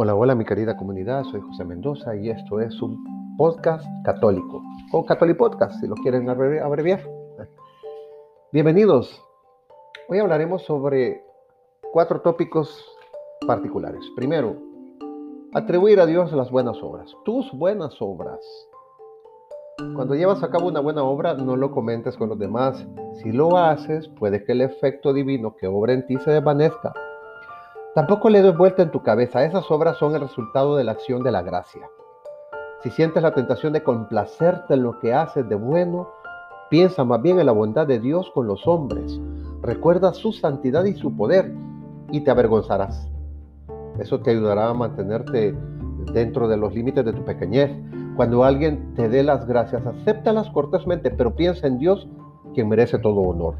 Hola, hola mi querida comunidad, soy José Mendoza y esto es un podcast católico, o Podcast, si lo quieren abreviar. Bienvenidos. Hoy hablaremos sobre cuatro tópicos particulares. Primero, atribuir a Dios las buenas obras, tus buenas obras. Cuando llevas a cabo una buena obra, no lo comentes con los demás. Si lo haces, puede que el efecto divino que obra en ti se desvanezca Tampoco le des vuelta en tu cabeza, esas obras son el resultado de la acción de la gracia. Si sientes la tentación de complacerte en lo que haces de bueno, piensa más bien en la bondad de Dios con los hombres. Recuerda su santidad y su poder y te avergonzarás. Eso te ayudará a mantenerte dentro de los límites de tu pequeñez. Cuando alguien te dé las gracias, acéptalas cortésmente, pero piensa en Dios, quien merece todo honor.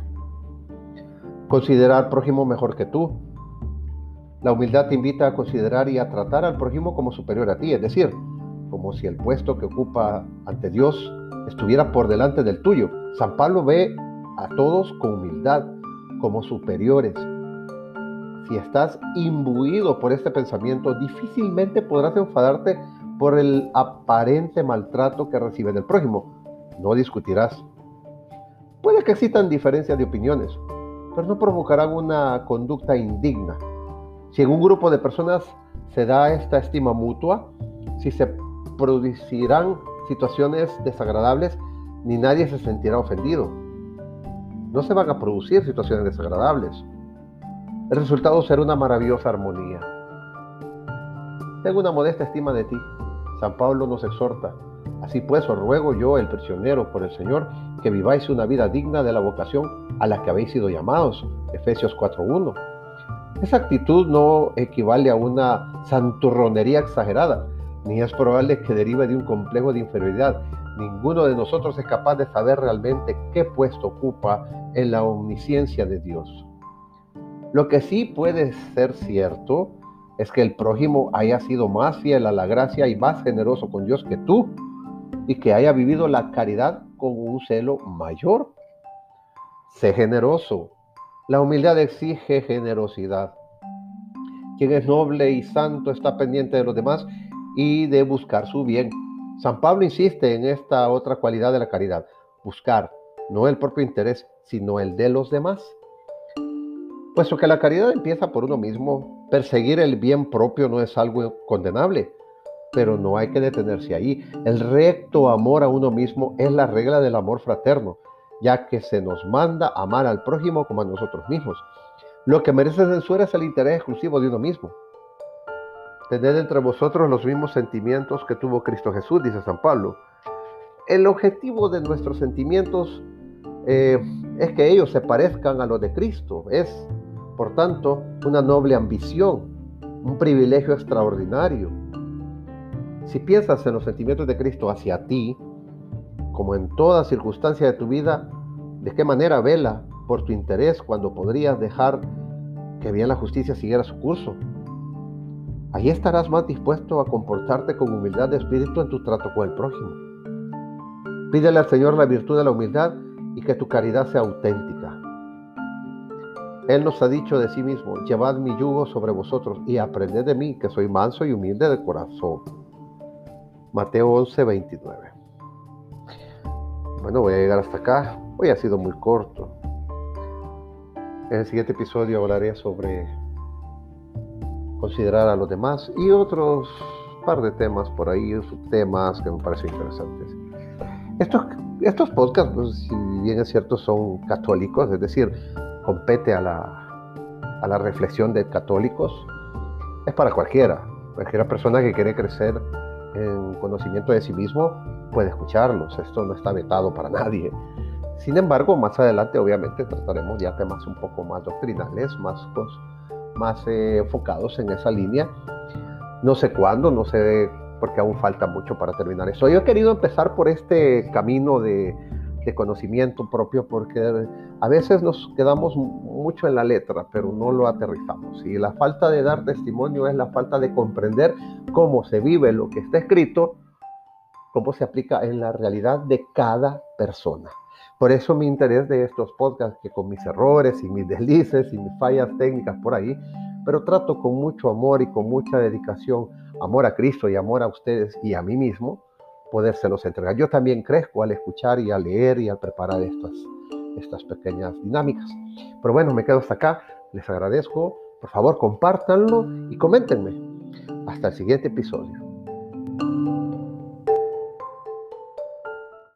Considera al prójimo mejor que tú. La humildad te invita a considerar y a tratar al prójimo como superior a ti, es decir, como si el puesto que ocupa ante Dios estuviera por delante del tuyo. San Pablo ve a todos con humildad, como superiores. Si estás imbuido por este pensamiento, difícilmente podrás enfadarte por el aparente maltrato que recibe del prójimo. No discutirás. Puede que existan diferencias de opiniones, pero no provocarán una conducta indigna. Si en un grupo de personas se da esta estima mutua, si se producirán situaciones desagradables, ni nadie se sentirá ofendido. No se van a producir situaciones desagradables. El resultado será una maravillosa armonía. Tengo una modesta estima de ti. San Pablo nos exhorta. Así pues, os ruego yo, el prisionero por el Señor, que viváis una vida digna de la vocación a la que habéis sido llamados. Efesios 4.1. Esa actitud no equivale a una santurronería exagerada, ni es probable que derive de un complejo de inferioridad. Ninguno de nosotros es capaz de saber realmente qué puesto ocupa en la omnisciencia de Dios. Lo que sí puede ser cierto es que el prójimo haya sido más fiel a la gracia y más generoso con Dios que tú, y que haya vivido la caridad con un celo mayor. Sé generoso, la humildad exige generosidad. Quien es noble y santo está pendiente de los demás y de buscar su bien. San Pablo insiste en esta otra cualidad de la caridad, buscar no el propio interés, sino el de los demás. Puesto que la caridad empieza por uno mismo, perseguir el bien propio no es algo condenable, pero no hay que detenerse ahí. El recto amor a uno mismo es la regla del amor fraterno, ya que se nos manda amar al prójimo como a nosotros mismos. Lo que merece censura es el interés exclusivo de uno mismo. Tened entre vosotros los mismos sentimientos que tuvo Cristo Jesús, dice San Pablo. El objetivo de nuestros sentimientos eh, es que ellos se parezcan a los de Cristo. Es, por tanto, una noble ambición, un privilegio extraordinario. Si piensas en los sentimientos de Cristo hacia ti, como en toda circunstancia de tu vida, de qué manera vela por tu interés cuando podrías dejar que bien la justicia siguiera su curso. Ahí estarás más dispuesto a comportarte con humildad de espíritu en tu trato con el prójimo. Pídele al Señor la virtud de la humildad y que tu caridad sea auténtica. Él nos ha dicho de sí mismo, llevad mi yugo sobre vosotros y aprended de mí, que soy manso y humilde de corazón. Mateo 11, 29. Bueno, voy a llegar hasta acá. Hoy ha sido muy corto. En el siguiente episodio hablaré sobre considerar a los demás y otros par de temas por ahí, subtemas que me parecen interesantes. Estos, estos podcasts, pues, si bien es cierto, son católicos, es decir, compete a la, a la reflexión de católicos, es para cualquiera, cualquiera persona que quiere crecer en conocimiento de sí mismo puede escucharlos. Esto no está vetado para nadie. Sin embargo, más adelante obviamente trataremos ya temas un poco más doctrinales, más, más eh, enfocados en esa línea. No sé cuándo, no sé porque aún falta mucho para terminar eso. Yo he querido empezar por este camino de, de conocimiento propio porque a veces nos quedamos mucho en la letra, pero no lo aterrizamos. Y la falta de dar testimonio es la falta de comprender cómo se vive lo que está escrito cómo se aplica en la realidad de cada persona. Por eso mi interés de estos podcasts, que con mis errores y mis deslices y mis fallas técnicas por ahí, pero trato con mucho amor y con mucha dedicación, amor a Cristo y amor a ustedes y a mí mismo, podérselos entregar. Yo también crezco al escuchar y al leer y al preparar estas, estas pequeñas dinámicas. Pero bueno, me quedo hasta acá. Les agradezco. Por favor, compártanlo y coméntenme. Hasta el siguiente episodio.